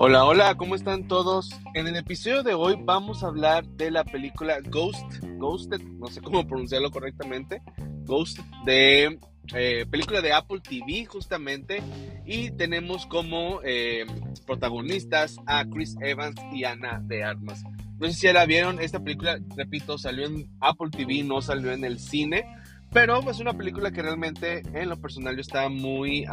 Hola, hola, ¿cómo están todos? En el episodio de hoy vamos a hablar de la película Ghost, Ghosted, no sé cómo pronunciarlo correctamente, Ghost de eh, película de Apple TV justamente y tenemos como eh, protagonistas a Chris Evans y Ana de Armas. No sé si ya la vieron, esta película, repito, salió en Apple TV, no salió en el cine, pero es una película que realmente en lo personal yo estaba muy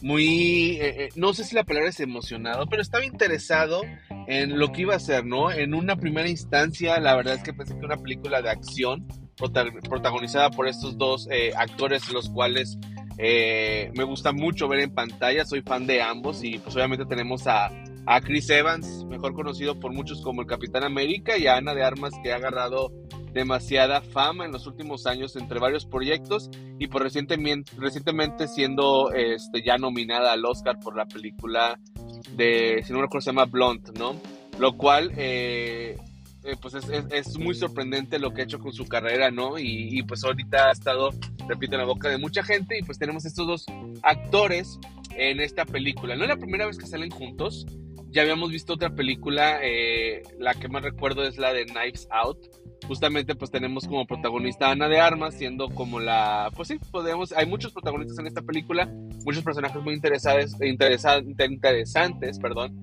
muy, eh, eh, no sé si la palabra es emocionado, pero estaba interesado en lo que iba a ser, ¿no? En una primera instancia, la verdad es que pensé que una película de acción protagonizada por estos dos eh, actores, los cuales me gusta mucho ver en pantalla, soy fan de ambos y pues obviamente tenemos a, a Chris Evans, mejor conocido por muchos como el Capitán América, y a Ana de Armas que ha agarrado demasiada fama en los últimos años entre varios proyectos y por pues recientemente, recientemente siendo este, ya nominada al Oscar por la película de, si no me acuerdo, se llama Blonde, ¿no? Lo cual, eh, eh, pues es, es, muy sorprendente lo que ha hecho con su carrera, ¿no? Y, y, pues ahorita ha estado, repito, en la boca de mucha gente y pues tenemos estos dos actores en esta película. No es la primera vez que salen juntos, ya habíamos visto otra película, eh, la que más recuerdo es la de Knives Out, justamente pues tenemos como protagonista a Ana de Armas, siendo como la, pues sí, podemos, hay muchos protagonistas en esta película, muchos personajes muy interesantes, interesantes, perdón,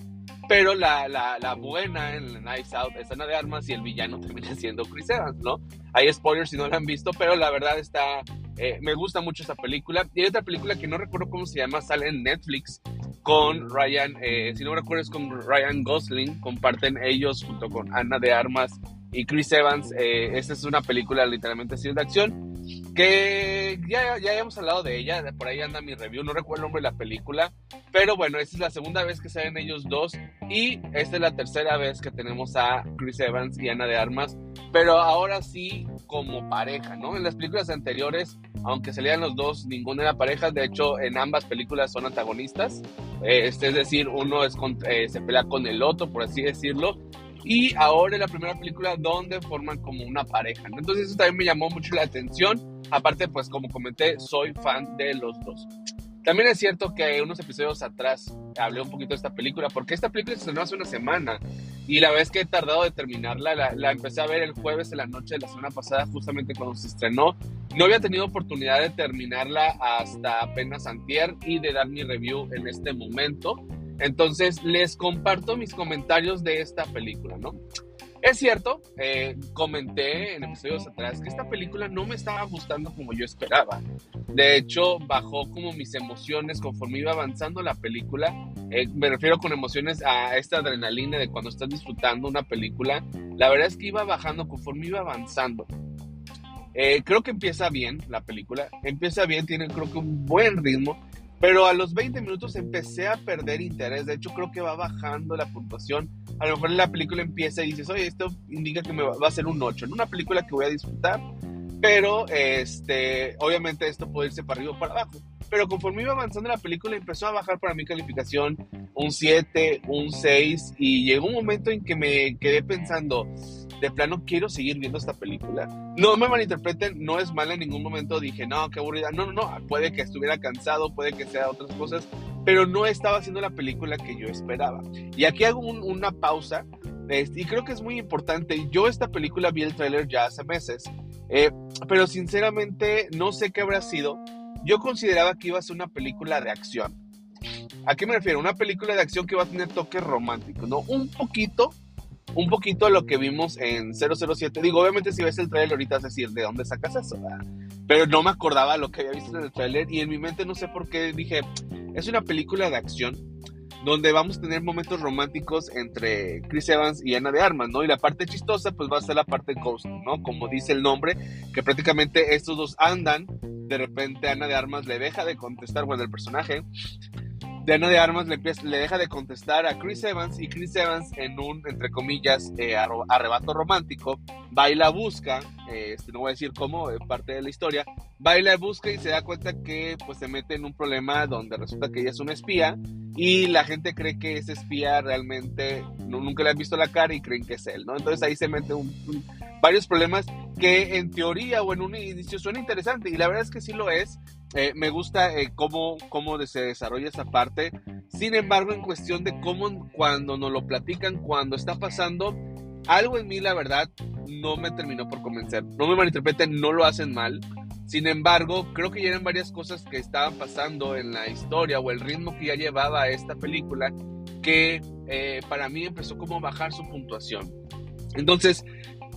pero la, la, la, buena en Knives Out es Ana de Armas y el villano termina siendo Chris Evans, ¿no? Hay spoilers si no la han visto, pero la verdad está, eh, me gusta mucho esta película. Y hay otra película que no recuerdo cómo se llama, sale en Netflix con Ryan, eh, si no recuerdo es con Ryan Gosling, comparten ellos junto con Ana de Armas y Chris Evans. Eh, esta es una película literalmente así de acción que ya, ya habíamos hablado de ella, por ahí anda mi review, no recuerdo el nombre de la película, pero bueno, esta es la segunda vez que salen ellos dos y esta es la tercera vez que tenemos a Chris Evans y Ana de Armas, pero ahora sí como pareja, ¿no? En las películas anteriores, aunque salían los dos, ninguna era pareja, de hecho en ambas películas son antagonistas, eh, este, es decir, uno es eh, se pelea con el otro, por así decirlo, y ahora es la primera película donde forman como una pareja. Entonces eso también me llamó mucho la atención. Aparte, pues como comenté, soy fan de los dos. También es cierto que unos episodios atrás hablé un poquito de esta película, porque esta película se estrenó hace una semana y la vez que he tardado de terminarla, la, la, empecé a ver el jueves de la noche de la semana pasada, justamente cuando se estrenó. No había tenido oportunidad de terminarla hasta apenas antier y de dar mi review en este momento. Entonces les comparto mis comentarios de esta película, ¿no? Es cierto, eh, comenté en episodios atrás que esta película no me estaba gustando como yo esperaba. De hecho, bajó como mis emociones conforme iba avanzando la película. Eh, me refiero con emociones a esta adrenalina de cuando estás disfrutando una película. La verdad es que iba bajando conforme iba avanzando. Eh, creo que empieza bien la película. Empieza bien, tiene creo que un buen ritmo. Pero a los 20 minutos empecé a perder interés. De hecho, creo que va bajando la puntuación. A lo mejor la película empieza y dices, oye, esto indica que me va, a ser un 8. En una película que voy a disfrutar. Pero, este, obviamente esto puede irse para arriba o para abajo. Pero conforme iba avanzando la película, empezó a bajar para mi calificación un 7, un 6. Y llegó un momento en que me quedé pensando, de plano quiero seguir viendo esta película. No me malinterpreten, no es mala en ningún momento, dije, no, qué aburrida. No, no, no, puede que estuviera cansado, puede que sea otras cosas, pero no estaba haciendo la película que yo esperaba. Y aquí hago una pausa, este, y creo que es muy importante. Yo esta película vi el tráiler ya hace meses, eh, pero sinceramente no sé qué habrá sido. Yo consideraba que iba a ser una película de acción. ¿A qué me refiero? Una película de acción que va a tener toques románticos, ¿no? Un poquito, un poquito lo que vimos en 007. Digo, obviamente si ves el trailer ahorita vas a decir, ¿de dónde sacas eso? Pero no me acordaba lo que había visto en el trailer y en mi mente no sé por qué dije, es una película de acción donde vamos a tener momentos románticos entre Chris Evans y Ana de Armas, ¿no? Y la parte chistosa pues va a ser la parte Ghost, ¿no? Como dice el nombre, que prácticamente estos dos andan, de repente Ana de Armas le deja de contestar, bueno, el personaje Ana de Armas le, deja de contestar a Chris Evans y Chris Evans en un, entre comillas, eh, arrebato romántico, baila busca, eh, este, no voy a decir cómo, es parte de la historia, baila busca y se da cuenta que pues se mete en un problema donde resulta que ella es una espía y la gente cree que ese espía realmente nunca le han visto la cara y creen que es él, ¿no? Entonces ahí se mete varios problemas que en teoría o en un inicio suena interesante y la verdad es que sí lo es, eh, me gusta eh, cómo, cómo se desarrolla esa parte. Sin embargo, en cuestión de cómo cuando nos lo platican, cuando está pasando, algo en mí, la verdad, no me terminó por convencer. No me malinterpreten, no lo hacen mal. Sin embargo, creo que ya eran varias cosas que estaban pasando en la historia o el ritmo que ya llevaba esta película que eh, para mí empezó como a bajar su puntuación. Entonces,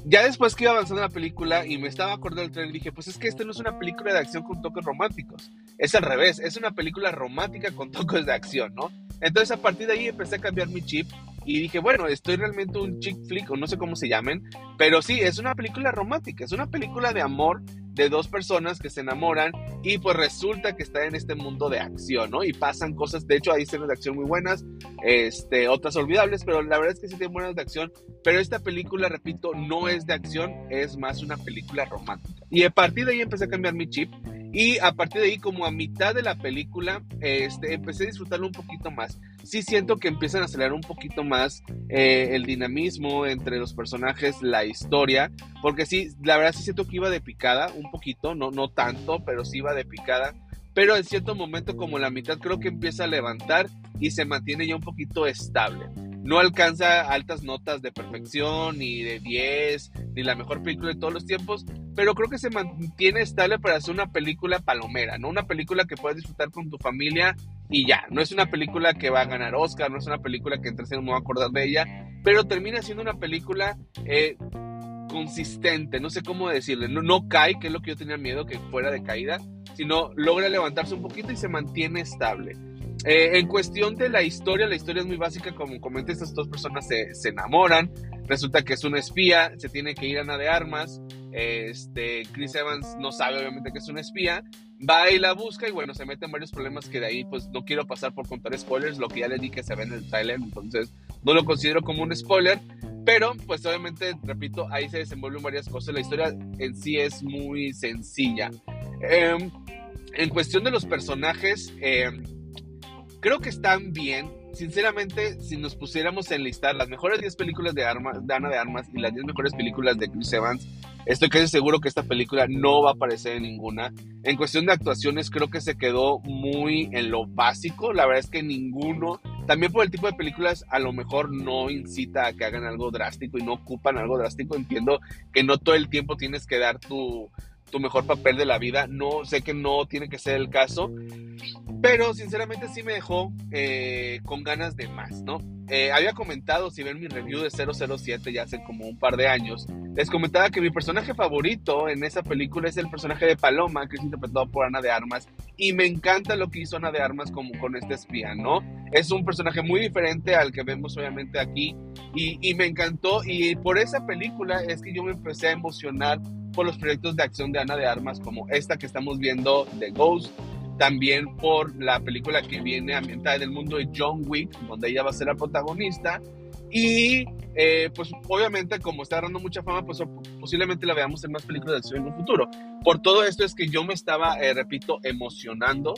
ya después que iba avanzando la película y me estaba acordando del tren, dije, pues es que esto no es una película de acción con toques románticos. Es al revés, es una película romántica con toques de acción, ¿no? Entonces a partir de ahí empecé a cambiar mi chip y dije, bueno, estoy realmente un chick flick o no sé cómo se llamen, pero sí, es una película romántica, es una película de amor de dos personas que se enamoran y pues resulta que está en este mundo de acción, ¿no? Y pasan cosas, de hecho hay escenas de acción muy buenas, este, otras olvidables, pero la verdad es que sí tiene buenas de acción, pero esta película, repito, no es de acción, es más una película romántica. Y a partir de ahí empecé a cambiar mi chip y a partir de ahí, como a mitad de la película, este, empecé a disfrutarlo un poquito más. Sí siento que empiezan a acelerar un poquito más eh, el dinamismo entre los personajes, la historia, porque sí, la verdad sí siento que iba de picada un poquito, no, no tanto, pero sí iba de picada. Pero en cierto momento, como la mitad, creo que empieza a levantar y se mantiene ya un poquito estable no alcanza altas notas de perfección, ni de 10, ni la mejor película de todos los tiempos, pero creo que se mantiene estable para hacer una película palomera, ¿no? Una película que puedes disfrutar con tu familia y ya. No es una película que va a ganar Oscar, no es una película que entre no me voy a acordar de ella, pero termina siendo una película eh, consistente, no sé cómo decirle, no, no cae, que es lo que yo tenía miedo que fuera de caída, sino logra levantarse un poquito y se mantiene estable. Eh, en cuestión de la historia, la historia es muy básica, como comenté, estas dos personas se, se, enamoran, resulta que es una espía, se tiene que ir a Ana de Armas, este, Chris Evans no sabe obviamente que es una espía, va y la busca y bueno, se meten varios problemas que de ahí pues no quiero pasar por contar spoilers, lo que ya les di que se ve en el trailer, entonces no lo considero como un spoiler, pero pues obviamente, repito, ahí se desenvuelven varias cosas, la historia en sí es muy sencilla. Em, en cuestión de los personajes, eh, creo que están bien. Sinceramente, si nos pusiéramos a enlistar las mejores 10 películas de, de Ana de Armas y las 10 mejores películas de Chris Evans, estoy casi seguro que esta película no va a aparecer en ninguna. En cuestión de actuaciones, creo que se quedó muy en lo básico. La verdad es que ninguno, también por el tipo de películas, a lo mejor no incita a que hagan algo drástico y no ocupan algo drástico. Entiendo que no todo el tiempo tienes que dar tu tu mejor papel de la vida. No sé que no tiene que ser el caso, pero sinceramente sí me dejó eh, con ganas de más, ¿no? Eh, había comentado, si ven mi review de 007 ya hace como un par de años, les comentaba que mi personaje favorito en esa película es el personaje de Paloma, que es interpretado por Ana de Armas, y me encanta lo que hizo Ana de Armas como con este espía, ¿no? Es un personaje muy diferente al que vemos obviamente aquí, y, y me encantó, y por esa película es que yo me empecé a emocionar por los proyectos de acción de Ana de Armas como esta que estamos viendo de Ghost, también por la película que viene ambientada en el mundo de John Wick, donde ella va a ser la protagonista. Y eh, pues obviamente como está agarrando mucha fama, pues posiblemente la veamos en más películas de acción en un futuro. Por todo esto es que yo me estaba, eh, repito, emocionando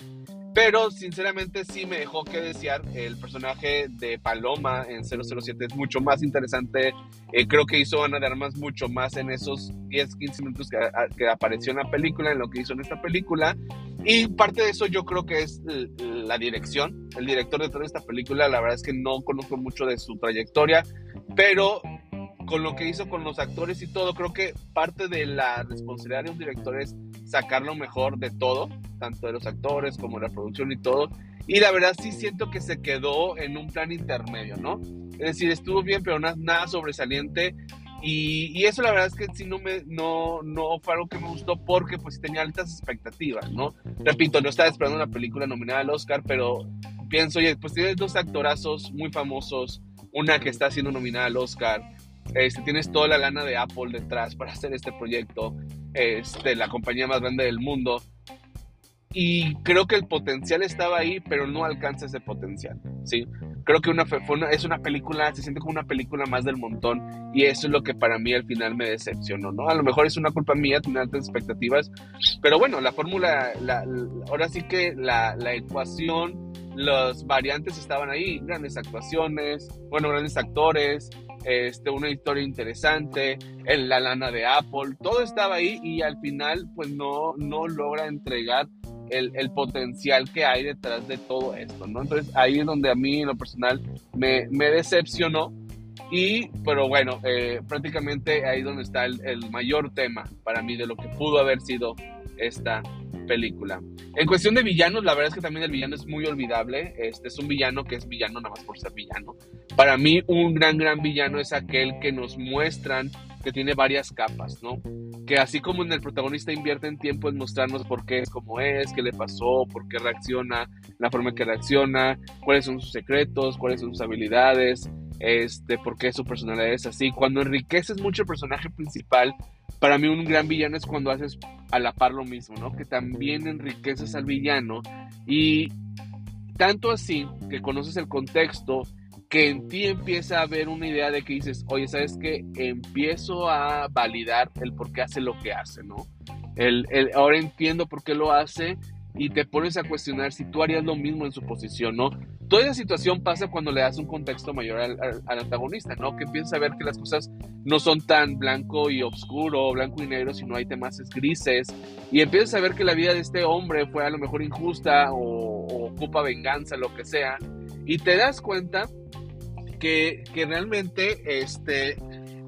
pero sinceramente sí me dejó que desear. El personaje de Paloma en 007 es mucho más interesante. Eh, creo que hizo Ana de Armas mucho más en esos 10, 15 minutos que, apareció en la película, en lo que hizo en esta película. Y parte de eso yo creo que es la dirección. El director de toda esta película, la verdad es que no conozco mucho de su trayectoria, pero con lo que hizo con los actores y todo, creo que parte de la responsabilidad de un director es sacar lo mejor de todo, tanto de los actores como de la producción y todo. Y la verdad sí siento que se quedó en un plan intermedio, ¿no? Es decir, estuvo bien, pero nada, nada sobresaliente. Y, y, eso la verdad es que sí no, me, no, no fue algo que me gustó porque pues tenía altas expectativas, ¿no? Repito, no estaba esperando una película nominada al Oscar, pero pienso, oye, pues tienes dos actorazos muy famosos, una que está siendo nominada al Oscar, este, tienes toda la lana de Apple detrás para hacer este proyecto, este, la compañía más grande del mundo. Y creo que el potencial estaba ahí, pero no alcanza ese potencial, ¿sí? Creo que una, fue es una película, se siente como una película más del montón y eso es lo que para mí al final me decepcionó, ¿no? A lo mejor es una culpa mía tener altas expectativas, pero bueno, la fórmula, ahora sí que la, la ecuación, los variantes estaban ahí, grandes actuaciones, bueno, grandes actores, este, una historia interesante, en la lana de Apple, todo estaba ahí y al final pues no, no logra entregar el, potencial que hay detrás de todo esto, ¿no? Entonces ahí es donde a mí en lo personal me, me decepcionó y, pero bueno, eh, prácticamente ahí es donde está el, el, mayor tema para mí de lo que pudo haber sido esta película. En cuestión de villanos, la verdad es que también el villano es muy olvidable. Este es un villano que es villano nada más por ser villano. Para mí, un gran, gran villano es aquel que nos muestran que tiene varias capas, ¿no? Que así como en el protagonista invierte en tiempo en mostrarnos por qué es como es, qué le pasó, por qué reacciona, la forma en que reacciona, cuáles son sus secretos, cuáles son sus habilidades, este, por qué su personalidad es así. Cuando enriqueces mucho el personaje principal, para mí un gran villano es cuando haces a la par lo mismo, ¿no? Que también enriqueces al villano y tanto así que conoces el contexto, que en ti empieza a haber una idea de que dices, oye, ¿sabes qué? Empiezo a validar el por qué hace lo que hace, ¿no? El, el, ahora entiendo por qué lo hace y te pones a cuestionar si tú harías lo mismo en su posición, ¿no? Toda esa situación pasa cuando le das un contexto mayor al, al, antagonista, ¿no? Que empiezas a ver que las cosas no son tan blanco y oscuro, blanco y negro, sino hay temas grises, y empiezas a ver que la vida de este hombre fue a lo mejor injusta o, o ocupa venganza, lo que sea, y te das cuenta que, que realmente este,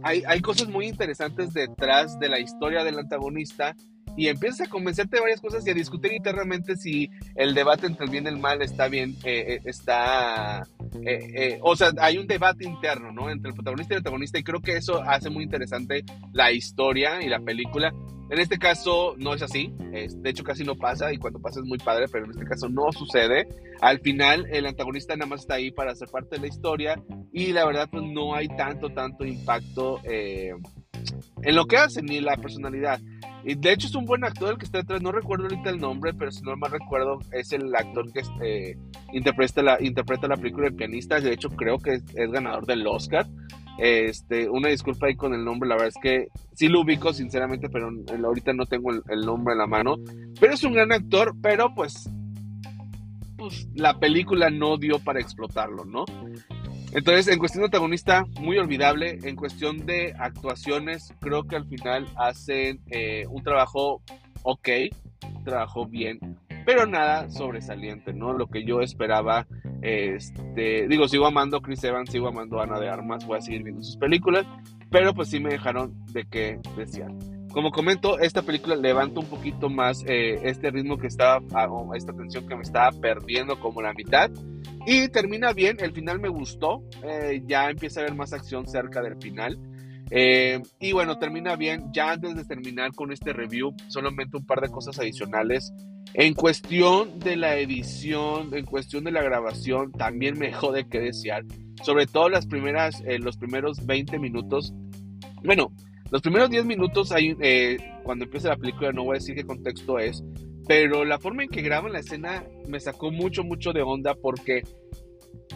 hay, hay cosas muy interesantes detrás de la historia del antagonista y empiezas a convencerte de varias cosas y a discutir internamente si el debate entre el bien y el mal está bien, eh, eh está, eh, eh, o sea, hay un debate interno, ¿no? Entre el protagonista y el antagonista y creo que eso hace muy interesante la historia y la película. En este caso no es así, de hecho casi no pasa y cuando pasa es muy padre, pero en este caso no sucede. Al final el antagonista nada más está ahí para ser parte de la historia y la verdad pues no hay tanto, tanto impacto en lo que hace ni la personalidad. De hecho es un buen actor el que está detrás, no recuerdo ahorita el nombre, pero si no mal recuerdo es el actor que este, interpreta, la, interpreta la película de pianista, de hecho creo que es, es, ganador del Oscar. Este, una disculpa ahí con el nombre, la verdad es que sí lo ubico sinceramente, pero ahorita no tengo el, nombre en la mano. Pero es un gran actor, pero pues, pues la película no dio para explotarlo, ¿no? Entonces, en cuestión de antagonista, muy olvidable. En cuestión de actuaciones, creo que al final hacen eh, un trabajo ok, trabajo bien, pero nada sobresaliente, ¿no? Lo que yo esperaba, este, digo, sigo amando a Chris Evans, sigo amando Ana de Armas, voy a seguir viendo sus películas, pero pues sí me dejaron de qué desear. Como comento, esta película levanta un poquito más eh, este ritmo que estaba, ah, esta tensión que me estaba perdiendo como la mitad. Y termina bien, el final me gustó, eh, ya empieza a haber más acción cerca del final. Eh, y bueno, termina bien. Ya antes de terminar con este review, solamente un par de cosas adicionales. En cuestión de la edición, en cuestión de la grabación, también me jode que desear. Sobre todo las primeras, eh, los primeros 20 minutos. Bueno, los primeros 10 minutos, hay, eh, cuando empieza la película, no voy a decir qué contexto es, pero la forma en que graban la escena me sacó mucho, mucho de onda porque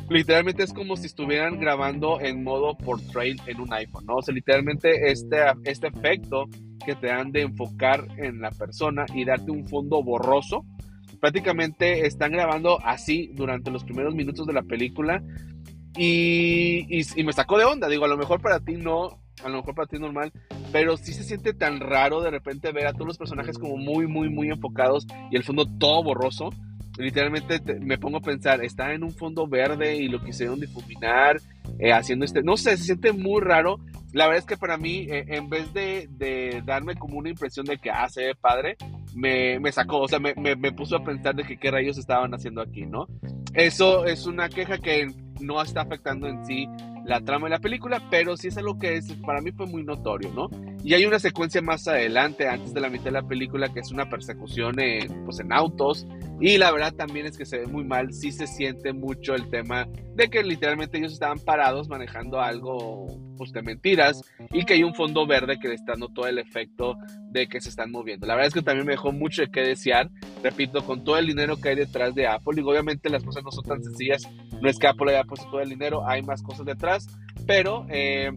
literalmente es como si estuvieran grabando en modo portrait en un iPhone, ¿no? O sea, literalmente este, este efecto que te dan de enfocar en la persona y darte un fondo borroso, prácticamente están grabando así durante los primeros minutos de la película y, y, y me sacó de onda, digo, a lo mejor para ti no, a lo mejor para ti normal, pero sí se siente tan raro de repente ver a todos los personajes como muy, muy, muy enfocados y el fondo todo borroso. Literalmente te, me pongo a pensar, está en un fondo verde y lo quisieron difuminar, eh, haciendo este, no sé, se siente muy raro. La verdad es que para mí, eh, en vez de, de, darme como una impresión de que, ah, se ve padre, me, me sacó, o sea, me, me, me puso a pensar de que qué rayos estaban haciendo aquí, ¿no? Eso es una queja que no está afectando en sí la trama de la película, pero sí es algo que es, para mí fue muy notorio, ¿no? Y hay una secuencia más adelante, antes de la mitad de la película, que es una persecución en, pues, en autos, y la verdad también es que se ve muy mal, sí se siente mucho el tema de que literalmente ellos estaban parados manejando algo pues, de mentiras y que hay un fondo verde que le está dando todo el efecto de que se están moviendo. La verdad es que también me dejó mucho de qué desear, repito, con todo el dinero que hay detrás de Apple, y obviamente las cosas no son tan sencillas, no es que Apple haya puesto todo el dinero, hay más cosas detrás, pero eh,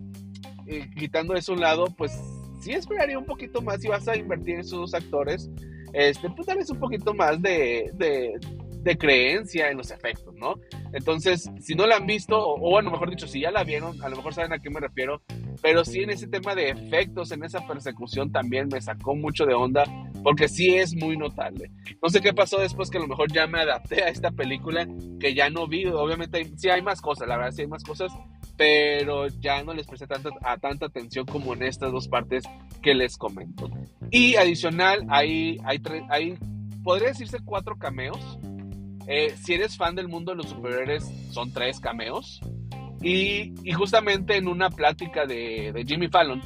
eh, quitando eso a un lado, pues sí esperaría un poquito más si vas a invertir en esos dos actores este, pues darles un poquito más de, de, de, creencia en los efectos, ¿no? Entonces, si no la han visto, o, o, bueno, mejor dicho, si ya la vieron, a lo mejor saben a qué me refiero, pero sí en ese tema de efectos, en esa persecución también me sacó mucho de onda, porque sí es muy notable. No sé qué pasó después que a lo mejor ya me adapté a esta película que ya no vi, obviamente sí hay más cosas, la verdad sí hay más cosas, pero ya no les presté tanta, a tanta atención como en estas dos partes que les comento. Y adicional, hay, hay, hay podría decirse cuatro cameos. Eh, si eres fan del mundo de los superhéroes, son tres cameos. Y, y justamente en una plática de, de, Jimmy Fallon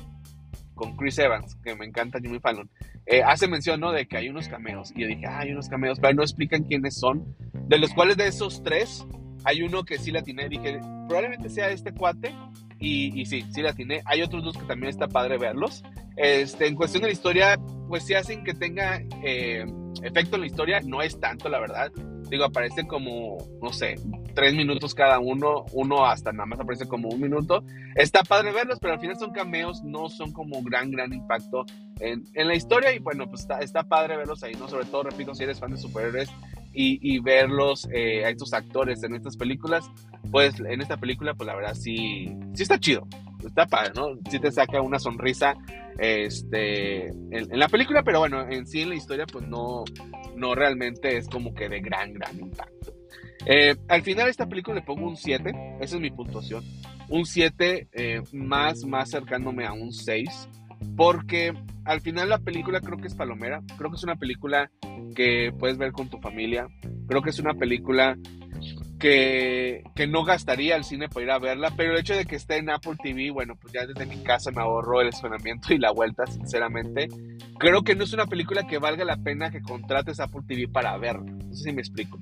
con Chris Evans, que me encanta Jimmy Fallon, eh, hace mención ¿no? de que hay unos cameos. Y yo dije, ah, hay unos cameos, pero no explican quiénes son. De los cuales de esos tres, hay uno que sí la tiene. Dije, probablemente sea este cuate. Y, y, sí, sí la tiene. Hay otros dos que también está padre verlos. Este, en cuestión de la historia, pues sí hacen que tenga eh, efecto en la historia. No es tanto, la verdad. Digo, aparecen como, no sé, tres minutos cada uno. Uno hasta nada más aparece como un minuto. Está padre verlos, pero al final son cameos. No son como gran, gran impacto en, en la historia. Y bueno, pues está, está padre verlos ahí, ¿no? Sobre todo, repito, si eres fan de superhéroes y, y verlos eh, a estos actores en estas películas, pues en esta película, pues la verdad sí, sí está chido, está padre, ¿no? Sí te saca una sonrisa este, en, la película, pero bueno, en sí en la historia, pues no, no realmente es como que de gran, gran impacto. Eh, al final de esta película le pongo un 7, esa es mi puntuación, un 7 eh, más, más acercándome a un 6 porque al final la película creo que es palomera, creo que es una película que puedes ver con tu familia, creo que es una película que, que, no gastaría el cine para ir a verla, pero el hecho de que esté en Apple TV, bueno, pues ya desde mi casa me ahorro el estacionamiento y la vuelta, sinceramente. Creo que no es una película que valga la pena que contrates Apple TV para verla. No sé si me explico.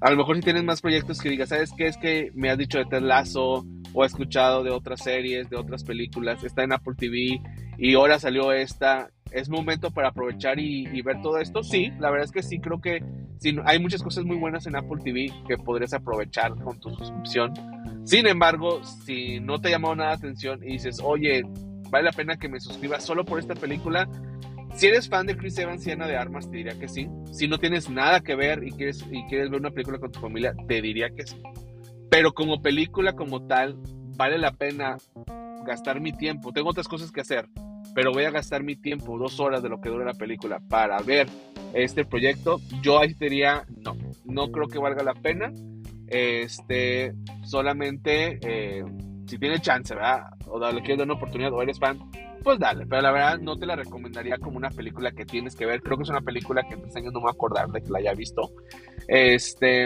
A lo mejor si tienes más proyectos que digas, ¿sabes qué? Es que me has dicho de Ted Lasso o he escuchado de otras series, de otras películas, está en Apple TV y ahora salió esta. ¿Es momento para aprovechar y, ver todo esto? Sí, la verdad es que sí, creo que sí, hay muchas cosas muy buenas en Apple TV que podrías aprovechar con tu suscripción. Sin embargo, si no te ha llamado nada la atención y dices, oye, vale la pena que me suscribas solo por esta película, si eres fan de Chris Evans y Ana de Armas, te diría que sí. Si no tienes nada que ver y quieres, y quieres ver una película con tu familia, te diría que sí. Pero como película como tal, vale la pena gastar mi tiempo. Tengo otras cosas que hacer pero voy a gastar mi tiempo, dos horas de lo que dura la película, para ver este proyecto, yo ahí diría, no, no creo que valga la pena. Este, solamente eh, si tiene chance, ¿verdad? O le quieres dar una oportunidad o eres fan, pues dale. Pero la verdad no te la recomendaría como una película que tienes que ver. Creo que es una película que en tres años no me voy a acordar de que la haya visto. Este,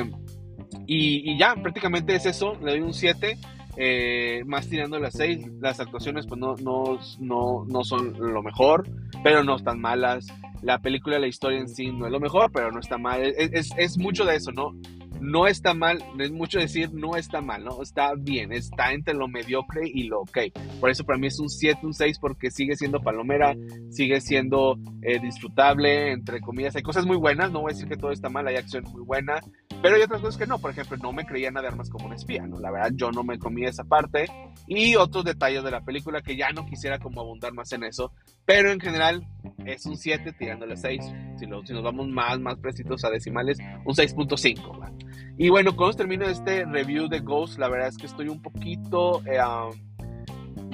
y, ya, prácticamente es eso. Le doy un 7. Eh, más tirando las seis, las actuaciones pues no, no, no, no son lo mejor, pero no están malas. La película, la historia en sí no es lo mejor, pero no está mal. Es, es, es mucho de eso, ¿no? No está mal, es mucho decir no está mal, ¿no? Está bien, está entre lo mediocre y lo ok. Por eso para mí es un 7, un 6 porque sigue siendo palomera, sigue siendo eh, disfrutable, entre comillas. Hay cosas muy buenas, no voy a decir que todo está mal, hay acción muy buena, pero hay otras cosas que no. Por ejemplo, no me creía nada de armas como un espía, ¿no? La verdad, yo no me comí esa parte. Y otros detalles de la película que ya no quisiera como abundar más en eso. Pero en general es un 7 tirándole 6. Si, si nos vamos más, más precisos a decimales, un 6.5. Y bueno, cuando termino este review de Ghost, la verdad es que estoy un poquito... Eh,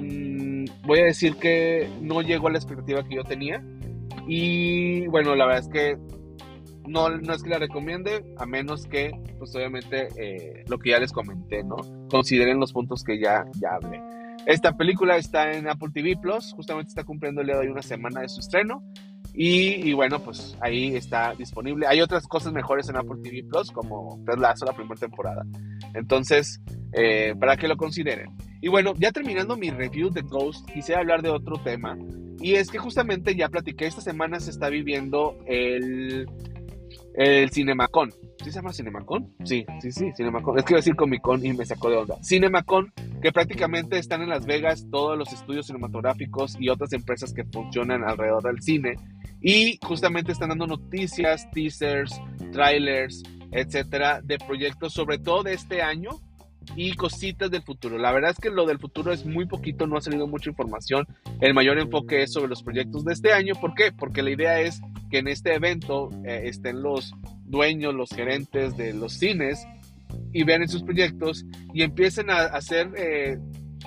mm, voy a decir que no llegó a la expectativa que yo tenía. Y bueno, la verdad es que no, no es que la recomiende, a menos que, pues obviamente, eh, lo que ya les comenté, ¿no? Consideren los puntos que ya, ya hablé. Esta película está en Apple TV Plus, justamente está cumpliendo el día de una semana de su estreno. Y, bueno, pues ahí está disponible. Hay otras cosas mejores en Apple TV Plus, como Ted Lasso, la primera temporada. Entonces, eh, para que lo consideren. Y bueno, ya terminando mi review de Ghost, quisiera hablar de otro tema. Y es que justamente ya platiqué, esta semana se está viviendo el, el Cinemacon. ¿Sí se llama Cinemacon? Sí, sí, sí, Cinemacon. Es que iba a decir Comic Con y me sacó de onda. Cinemacon, que prácticamente están en Las Vegas todos los estudios cinematográficos y otras empresas que funcionan alrededor del cine. Y justamente están dando noticias, teasers, trailers, etcétera, de proyectos, sobre todo de este año y cositas del futuro. La verdad es que lo del futuro es muy poquito, no ha salido mucha información. El mayor enfoque es sobre los proyectos de este año. ¿Por qué? Porque la idea es que en este evento eh, estén los dueños, los gerentes de los cines y vean sus proyectos y empiecen a hacer, eh,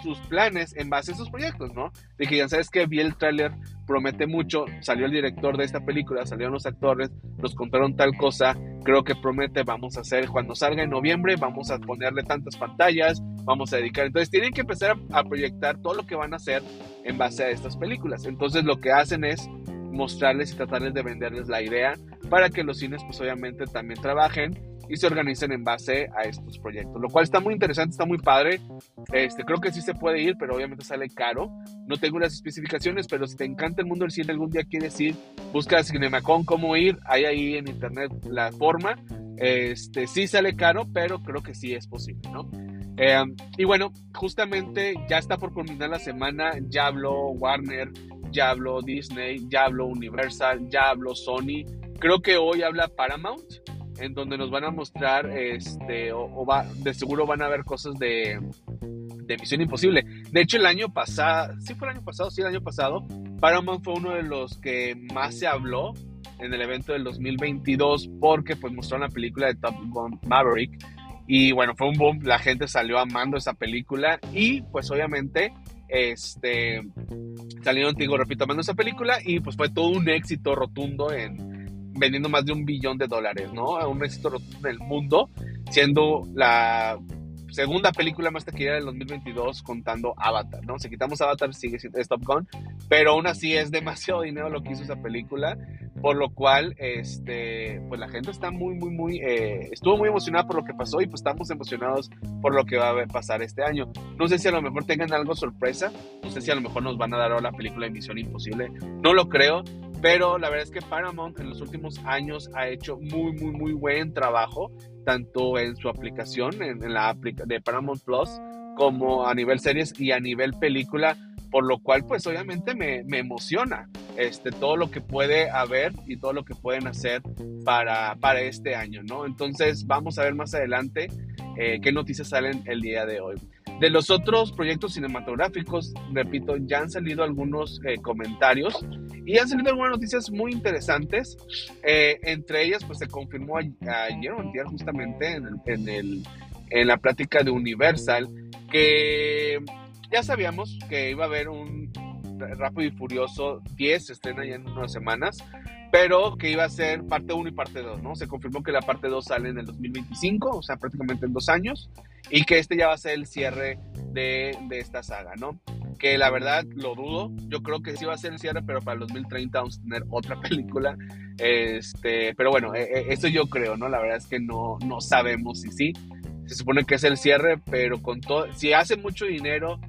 sus planes en base a esos proyectos, ¿no? Dije, ya sabes que vi el tráiler, promete mucho, salió el director de esta película, salieron los actores, nos contaron tal cosa, creo que promete, vamos a hacer, cuando salga en noviembre, vamos a ponerle tantas pantallas, vamos a dedicar, entonces tienen que empezar a, a proyectar todo lo que van a hacer en base a estas películas. Entonces lo que hacen es mostrarles y tratarles de venderles la idea para que los cines pues obviamente también trabajen y se organicen en base a estos proyectos, lo cual está muy interesante, está muy padre. Este, creo que sí se puede ir, pero obviamente sale caro. No tengo las especificaciones, pero si te encanta el mundo del cine, algún día quieres ir, busca Cinemacon cómo ir, hay ahí en internet la forma. Este, sí sale caro, pero creo que sí es posible, ¿no? Eh, y bueno, justamente ya está por culminar la semana, ya habló Warner, ya habló Disney, ya habló Universal, ya habló Sony. Creo que hoy habla Paramount en donde nos van a mostrar, este, o, va, de seguro van a ver cosas de, de Misión Imposible. De hecho, el año pasado, sí fue el año pasado, sí, el año pasado, Paramount fue uno de los que más se habló en el evento del 2022 porque pues mostraron la película de Top Gun Maverick y bueno, fue un boom, la gente salió amando esa película y pues obviamente este salieron, digo, repito, amando esa película y pues fue todo un éxito rotundo en vendiendo más de un billón de dólares, ¿no? Un éxito rotundo en el mundo, siendo la segunda película más taquillera del 2022 contando Avatar, ¿no? Si quitamos Avatar sigue siendo Top Gun, pero aún así es demasiado dinero lo que hizo esa película, por lo cual, este, pues la gente está muy, muy, muy, eh, estuvo muy emocionada por lo que pasó y pues estamos emocionados por lo que va a pasar este año. No sé si a lo mejor tengan algo sorpresa, no sé si a lo mejor nos van a dar la película de Misión Imposible, no lo creo, pero la verdad es que Paramount en los últimos años ha hecho muy, muy, muy buen trabajo, tanto en su aplicación, en, la aplicación de Paramount Plus, como a nivel series y a nivel película, por lo cual pues obviamente me, me, emociona este, todo lo que puede haber y todo lo que pueden hacer para, para este año, ¿no? Entonces vamos a ver más adelante eh, qué noticias salen el día de hoy. De los otros proyectos cinematográficos, repito, ya han salido algunos eh, comentarios y han salido algunas noticias muy interesantes. Eh, entre ellas, pues se confirmó ayer justamente en, en, el, en la plática de Universal que ya sabíamos que iba a haber un Rápido y Furioso 10, se estrena ya en unas semanas, pero que iba a ser parte 1 y parte 2, ¿no? Se confirmó que la parte 2 sale en el 2025, o sea, prácticamente en dos años, y que este ya va a ser el cierre de, de, esta saga, ¿no? Que la verdad lo dudo, yo creo que sí va a ser el cierre, pero para el 2030 vamos a tener otra película, este, pero bueno, e, e, eso yo creo, ¿no? La verdad es que no, no sabemos si sí, se supone que es el cierre, pero con todo, si hace mucho dinero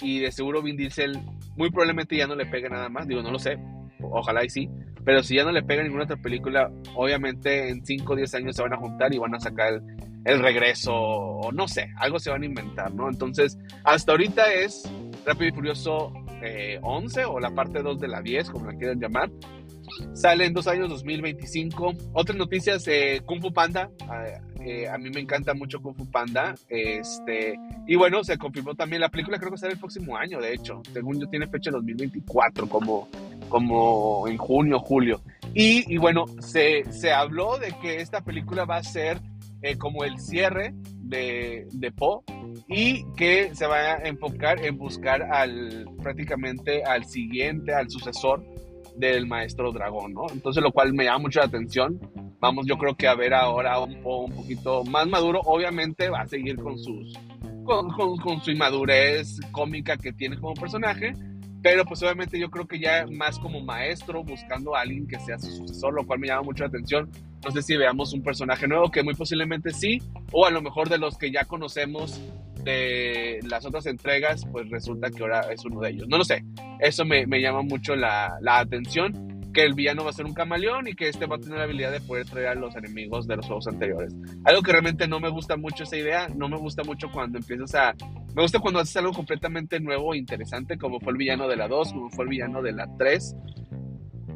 y de seguro Vin Diesel muy probablemente ya no le pegue nada más, digo, no lo sé, ojalá y sí, pero si ya no le pega ninguna otra película, obviamente en 5 o 10 años se van a juntar y van a sacar el, regreso, o no sé, algo se van a inventar, ¿no? Entonces, hasta ahorita es Rápido y Furioso 11 eh, o la parte 2 de la 10, como la quieran llamar. Sale en dos años, 2025. Otras noticias, eh, Kung Fu Panda. Eh, a mí me encanta mucho Kung Fu Panda. Este, y bueno, se confirmó también la película, creo que sale el próximo año, de hecho. Según yo, tiene fecha 2024, como, como en junio, julio. Y, y bueno, se, se, habló de que esta película va a ser eh, como el cierre de, de Po y que se va a enfocar en buscar al prácticamente al siguiente, al sucesor del maestro dragón, ¿no? Entonces, lo cual me llama mucho la atención. Vamos, yo creo que a ver ahora un, un poquito más maduro. Obviamente va a seguir con sus con, con, su inmadurez cómica que tiene como personaje, pero pues obviamente yo creo que ya más como maestro, buscando a alguien que sea su sucesor, lo cual me llama mucho la atención. No sé si veamos un personaje nuevo, que muy posiblemente sí, o a lo mejor de los que ya conocemos de las otras entregas, pues resulta que ahora es uno de ellos. No lo sé, eso me, me llama mucho la, la atención que el villano va a ser un camaleón y que este va a tener la habilidad de poder traer a los enemigos de los juegos anteriores. Algo que realmente no me gusta mucho esa idea, no me gusta mucho cuando empiezas a... Me gusta cuando haces algo completamente nuevo e interesante, como fue el villano de la 2, como fue el villano de la 3.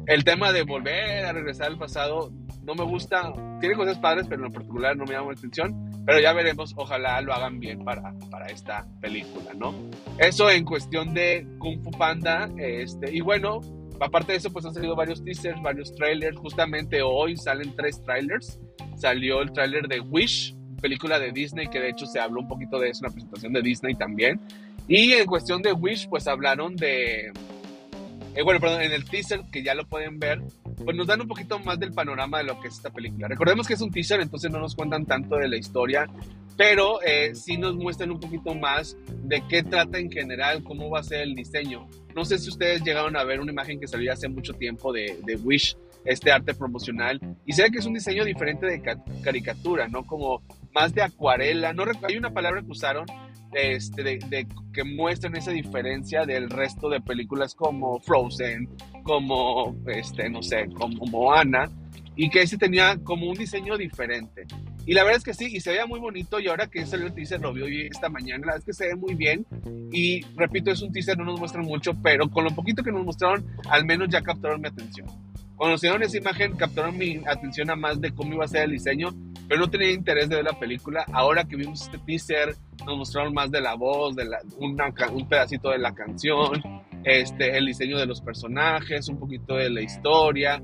El tema de volver a regresar al pasado no me gusta, tiene cosas padres, pero en particular no me llama la atención. Pero ya veremos, ojalá lo hagan bien para, para esta película, ¿no? Eso en cuestión de Kung Fu Panda, este, y bueno, Aparte de eso, pues han salido varios teasers, varios trailers. Justamente hoy salen tres trailers. Salió el trailer de Wish, película de Disney, que de hecho se habló un poquito de eso, una presentación de Disney también. Y en cuestión de Wish, pues hablaron de... Eh, bueno, perdón, en el teaser, que ya lo pueden ver, pues nos dan un poquito más del panorama de lo que es esta película. Recordemos que es un teaser, entonces no nos cuentan tanto de la historia, pero eh, sí nos muestran un poquito más de qué trata en general, cómo va a ser el diseño. No sé si ustedes llegaron a ver una imagen que salió hace mucho tiempo de, de Wish, este arte promocional, y se ve que es un diseño diferente de caricatura, ¿no? Como más de acuarela, no hay una palabra que usaron, este, de, que muestran esa diferencia del resto de películas como Frozen, como, este, no sé, como Moana, y que ese tenía como un diseño diferente. Y la verdad es que sí, y se veía muy bonito, y ahora que salió el teaser, lo vi esta mañana, la verdad es que se ve muy bien, y repito, es un teaser, no nos muestran mucho, pero con lo poquito que nos mostraron, al menos ya captaron mi atención. Cuando se esa imagen, captaron mi atención a más de cómo iba a ser el diseño, pero no tenía interés de ver la película. Ahora que vimos este teaser, nos mostraron más de la voz, de la, un pedacito de la canción, este, el diseño de los personajes, un poquito de la historia,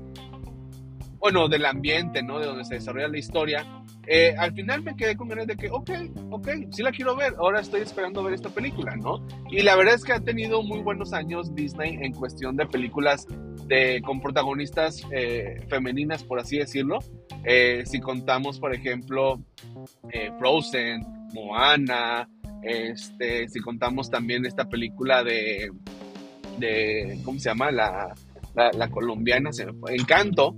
bueno, del ambiente, ¿no? De donde se desarrolla la historia. Eh, al final me quedé con ganas de que, ok, ok, sí la quiero ver, ahora estoy esperando ver esta película, ¿no? Y la verdad es que ha tenido muy buenos años Disney en cuestión de películas de, con protagonistas eh, femeninas, por así decirlo. Eh, si contamos, por ejemplo, Frozen, Moana, este, si contamos también esta película de, de ¿cómo se llama? La, la, colombiana, se Encanto.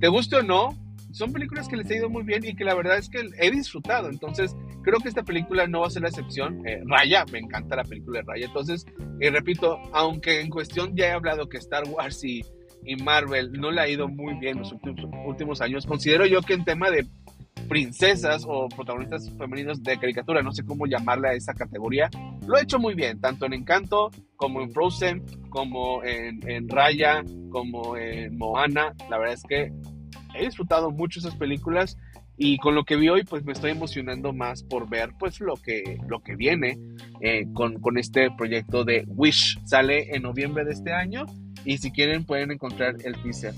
¿Te guste o no? son películas que les ha ido muy bien y que la verdad es que he disfrutado. Entonces, creo que esta película no va a ser la excepción. Eh, Raya, me encanta la película de Raya. Entonces, eh, repito, aunque en cuestión ya he hablado que Star Wars y, y Marvel no le ha ido muy bien los últimos, últimos años, considero yo que en tema de princesas o protagonistas femeninos de caricatura, no sé cómo llamarle a esa categoría, lo ha hecho muy bien, tanto en Encanto como en Frozen, como en, en Raya, como en Moana. La verdad es que he disfrutado mucho esas películas y con lo que vi hoy pues me estoy emocionando más por ver pues lo que, lo que viene eh, con, con, este proyecto de Wish. Sale en noviembre de este año y si quieren pueden encontrar el teaser.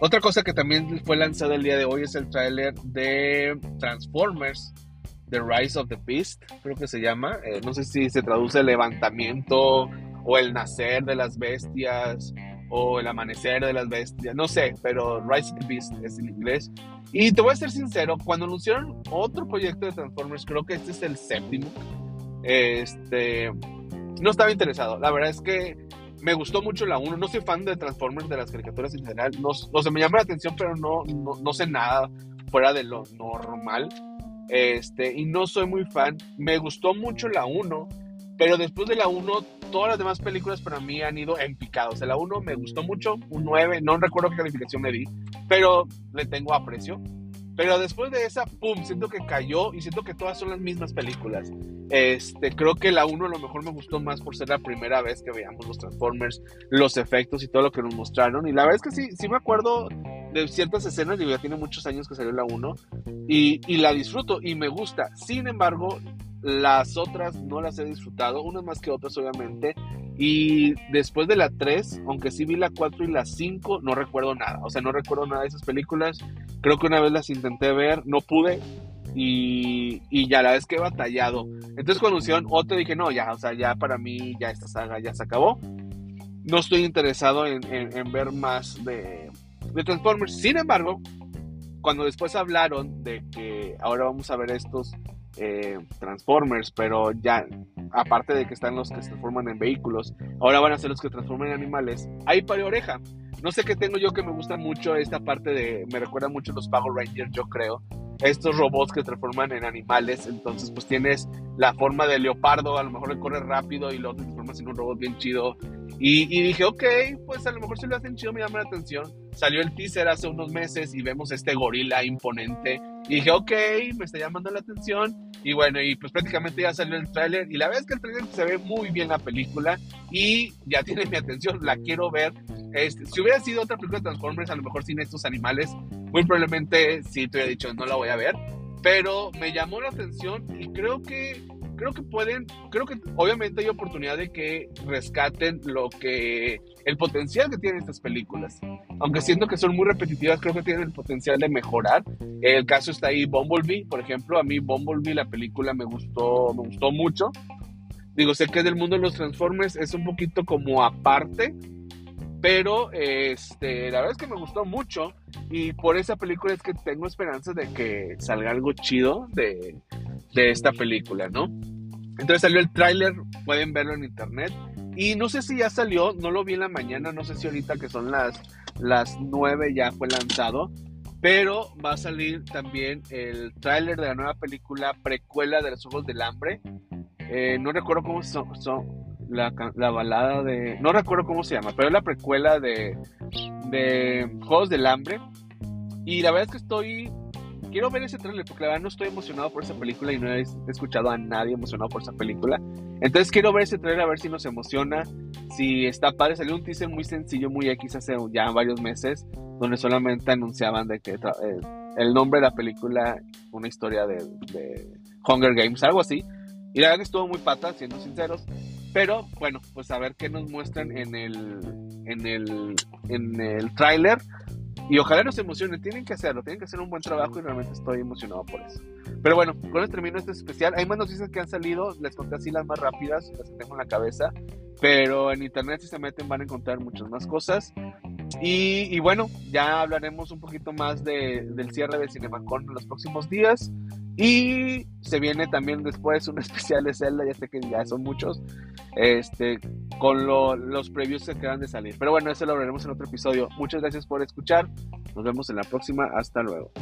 Otra cosa que también fue lanzada el día de hoy es el tráiler de Transformers, The Rise of the Beast, creo que se llama. Eh, no sé si se traduce levantamiento o el nacer de las bestias o El Amanecer de las Bestias, no sé, pero Rise of the Beast es en inglés. Y te voy a ser sincero, cuando anunciaron otro proyecto de Transformers, creo que este es el séptimo, este, no estaba interesado. La verdad es que me gustó mucho la 1, no soy fan de Transformers, de las caricaturas en general, no, no me llama la atención, pero no, no, sé nada fuera de lo normal. Este, y no soy muy fan. Me gustó mucho la 1 pero después de la 1, todas las demás películas para mí han ido en picado. O la 1 me gustó mucho, un 9, no recuerdo qué calificación le di, pero le tengo aprecio. Pero después de esa, pum, siento que cayó y siento que todas son las mismas películas. Este, creo que la 1 a lo mejor me gustó más por ser la primera vez que veíamos los Transformers, los efectos y todo lo que nos mostraron. Y la verdad es que sí, sí me acuerdo de ciertas escenas, y ya tiene muchos años que salió la 1, y, y la disfruto y me gusta. Sin embargo, las otras no las he disfrutado, unas más que otras obviamente. Y después de la 3, aunque sí vi la 4 y la 5, no recuerdo nada. O sea, no recuerdo nada de esas películas. Creo que una vez las intenté ver, no pude. Y, y ya la vez que he batallado. Entonces cuando hicieron otra dije, no, ya, o sea, ya para mí ya esta saga ya se acabó. No estoy interesado en, en, ver más de, de Transformers. Sin embargo, cuando después hablaron de que ahora vamos a ver estos eh, Transformers, pero ya, aparte de que están los que se transforman en vehículos, ahora van a ser los que transforman en animales. Hay para oreja. No sé qué tengo yo que me gusta mucho esta parte de, me recuerda mucho los Power Rangers, yo creo. Estos robots que transforman en animales, entonces pues tienes la forma de leopardo, a lo mejor le corre rápido y te transformas en un robot bien chido. Y, y, dije, ok, pues a lo mejor si lo hacen chido me llama la atención. Salió el teaser hace unos meses y vemos este gorila imponente. Y dije, ok, me está llamando la atención. Y bueno, y pues prácticamente ya salió el tráiler. Y la verdad es que el tráiler se ve muy bien la película. Y ya tiene mi atención, la quiero ver. Este, si hubiera sido otra película de Transformers, a lo mejor sin estos animales, muy probablemente sí te hubiera dicho, no la voy a ver. Pero me llamó la atención y creo que creo que pueden, creo que obviamente hay oportunidad de que rescaten lo que, el potencial que tienen estas películas. Aunque siento que son muy repetitivas, creo que tienen el potencial de mejorar. El caso está ahí Bumblebee, por ejemplo, a mí Bumblebee la película me gustó, me gustó mucho. Digo, sé que del mundo de los Transformers es un poquito como aparte, pero este, la verdad es que me gustó mucho y por esa película es que tengo esperanzas de que salga algo chido de, de esta película, ¿no? Entonces salió el tráiler, pueden verlo en internet. Y no sé si ya salió, no lo vi en la mañana, no sé si ahorita que son las, las 9 ya fue lanzado, pero va a salir también el tráiler de la nueva película precuela de los Ojos del Hambre. Eh, no recuerdo cómo son, la, la, balada de... No recuerdo cómo se llama, pero es la precuela de, de Juegos del Hambre. Y la verdad es que estoy quiero ver ese trailer porque la verdad no estoy emocionado por esa película y no he escuchado a nadie emocionado por esa película. Entonces quiero ver ese trailer a ver si nos emociona, si está padre. Salió un teaser muy sencillo, muy X hace ya varios meses, donde solamente anunciaban de que eh, el nombre de la película, una historia de, de, Hunger Games, algo así. Y la verdad que estuvo muy pata, siendo sinceros. Pero bueno, pues a ver qué nos muestran en el, en el, en el tráiler. Y ojalá nos emocionen, tienen que hacerlo, tienen que hacer un buen trabajo y realmente estoy emocionado por eso. Pero bueno, con esto termino este especial. Hay más noticias que han salido, les conté así las más rápidas, las que tengo en la cabeza. Pero en internet si se meten van a encontrar muchas más cosas. Y, bueno, ya hablaremos un poquito más de, del cierre de CinemaCon en los próximos días. Y se viene también después un especial de Zelda, ya sé que ya son muchos, este, con los previews que acaban de salir. Pero bueno, eso lo hablaremos en otro episodio. Muchas gracias por escuchar. Nos vemos en la próxima. Hasta luego.